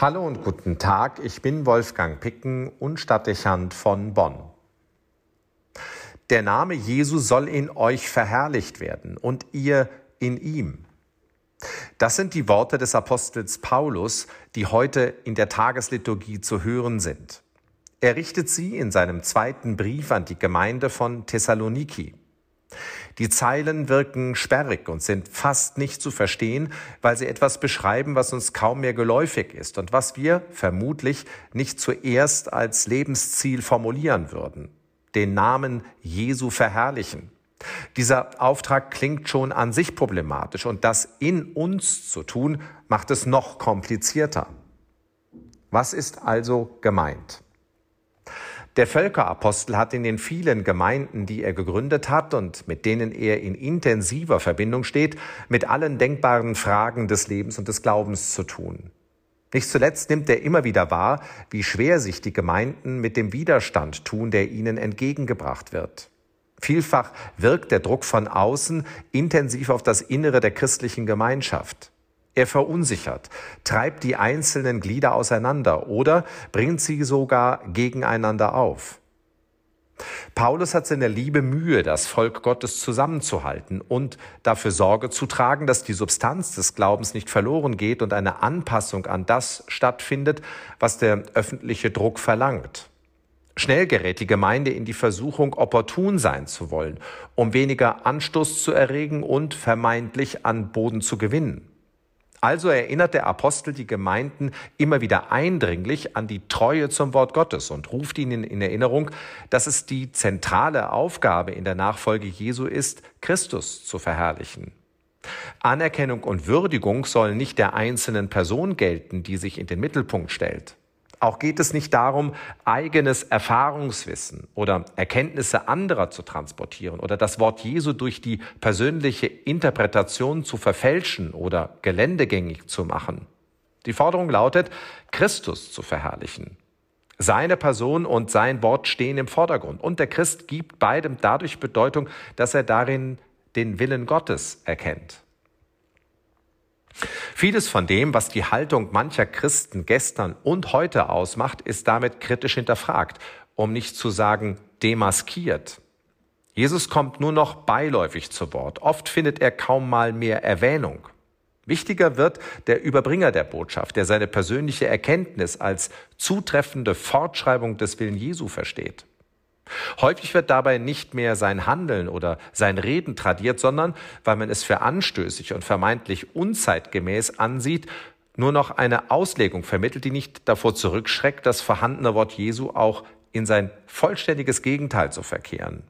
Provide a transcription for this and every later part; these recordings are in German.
Hallo und guten Tag, ich bin Wolfgang Picken und Stadtdechant von Bonn. Der Name Jesu soll in euch verherrlicht werden und ihr in ihm. Das sind die Worte des Apostels Paulus, die heute in der Tagesliturgie zu hören sind. Er richtet sie in seinem zweiten Brief an die Gemeinde von Thessaloniki. Die Zeilen wirken sperrig und sind fast nicht zu verstehen, weil sie etwas beschreiben, was uns kaum mehr geläufig ist und was wir vermutlich nicht zuerst als Lebensziel formulieren würden. Den Namen Jesu verherrlichen. Dieser Auftrag klingt schon an sich problematisch und das in uns zu tun, macht es noch komplizierter. Was ist also gemeint? Der Völkerapostel hat in den vielen Gemeinden, die er gegründet hat und mit denen er in intensiver Verbindung steht, mit allen denkbaren Fragen des Lebens und des Glaubens zu tun. Nicht zuletzt nimmt er immer wieder wahr, wie schwer sich die Gemeinden mit dem Widerstand tun, der ihnen entgegengebracht wird. Vielfach wirkt der Druck von außen intensiv auf das Innere der christlichen Gemeinschaft. Er verunsichert, treibt die einzelnen Glieder auseinander oder bringt sie sogar gegeneinander auf. Paulus hat seine Liebe Mühe, das Volk Gottes zusammenzuhalten und dafür Sorge zu tragen, dass die Substanz des Glaubens nicht verloren geht und eine Anpassung an das stattfindet, was der öffentliche Druck verlangt. Schnell gerät die Gemeinde in die Versuchung, opportun sein zu wollen, um weniger Anstoß zu erregen und vermeintlich an Boden zu gewinnen. Also erinnert der Apostel die Gemeinden immer wieder eindringlich an die Treue zum Wort Gottes und ruft ihnen in Erinnerung, dass es die zentrale Aufgabe in der Nachfolge Jesu ist, Christus zu verherrlichen. Anerkennung und Würdigung sollen nicht der einzelnen Person gelten, die sich in den Mittelpunkt stellt. Auch geht es nicht darum, eigenes Erfahrungswissen oder Erkenntnisse anderer zu transportieren oder das Wort Jesu durch die persönliche Interpretation zu verfälschen oder geländegängig zu machen. Die Forderung lautet, Christus zu verherrlichen. Seine Person und sein Wort stehen im Vordergrund und der Christ gibt beidem dadurch Bedeutung, dass er darin den Willen Gottes erkennt. Vieles von dem, was die Haltung mancher Christen gestern und heute ausmacht, ist damit kritisch hinterfragt, um nicht zu sagen demaskiert. Jesus kommt nur noch beiläufig zu Wort. Oft findet er kaum mal mehr Erwähnung. Wichtiger wird der Überbringer der Botschaft, der seine persönliche Erkenntnis als zutreffende Fortschreibung des Willen Jesu versteht. Häufig wird dabei nicht mehr sein Handeln oder sein Reden tradiert, sondern, weil man es für anstößig und vermeintlich unzeitgemäß ansieht, nur noch eine Auslegung vermittelt, die nicht davor zurückschreckt, das vorhandene Wort Jesu auch in sein vollständiges Gegenteil zu verkehren.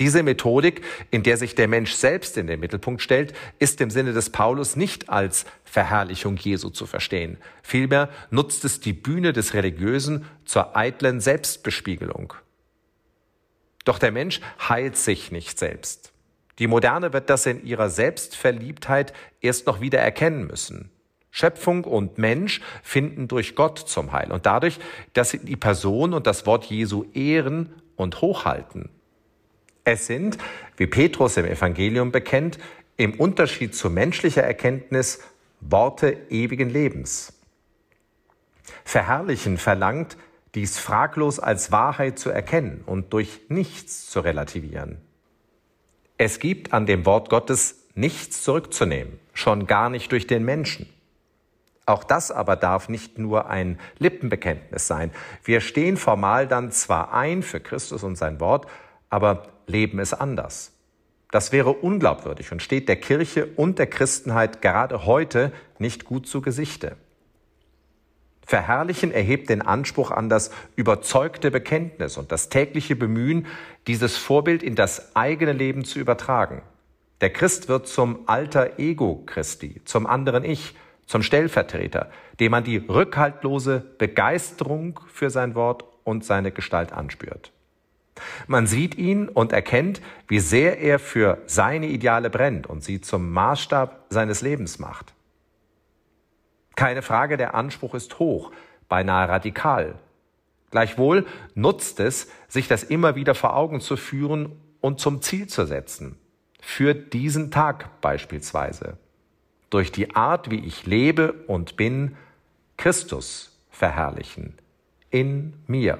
Diese Methodik, in der sich der Mensch selbst in den Mittelpunkt stellt, ist im Sinne des Paulus nicht als Verherrlichung Jesu zu verstehen. Vielmehr nutzt es die Bühne des Religiösen zur eitlen Selbstbespiegelung. Doch der Mensch heilt sich nicht selbst. Die Moderne wird das in ihrer Selbstverliebtheit erst noch wieder erkennen müssen. Schöpfung und Mensch finden durch Gott zum Heil und dadurch, dass sie die Person und das Wort Jesu ehren und hochhalten. Es sind, wie Petrus im Evangelium bekennt, im Unterschied zu menschlicher Erkenntnis Worte ewigen Lebens. Verherrlichen verlangt, dies fraglos als Wahrheit zu erkennen und durch nichts zu relativieren. Es gibt an dem Wort Gottes nichts zurückzunehmen, schon gar nicht durch den Menschen. Auch das aber darf nicht nur ein Lippenbekenntnis sein. Wir stehen formal dann zwar ein für Christus und sein Wort, aber leben es anders. Das wäre unglaubwürdig und steht der Kirche und der Christenheit gerade heute nicht gut zu Gesichte. Verherrlichen erhebt den Anspruch an das überzeugte Bekenntnis und das tägliche Bemühen, dieses Vorbild in das eigene Leben zu übertragen. Der Christ wird zum alter Ego Christi, zum anderen Ich, zum Stellvertreter, dem man die rückhaltlose Begeisterung für sein Wort und seine Gestalt anspürt. Man sieht ihn und erkennt, wie sehr er für seine Ideale brennt und sie zum Maßstab seines Lebens macht. Keine Frage, der Anspruch ist hoch, beinahe radikal. Gleichwohl nutzt es, sich das immer wieder vor Augen zu führen und zum Ziel zu setzen. Für diesen Tag beispielsweise. Durch die Art, wie ich lebe und bin, Christus verherrlichen in mir.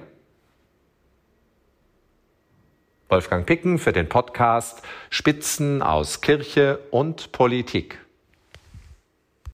Wolfgang Picken für den Podcast Spitzen aus Kirche und Politik.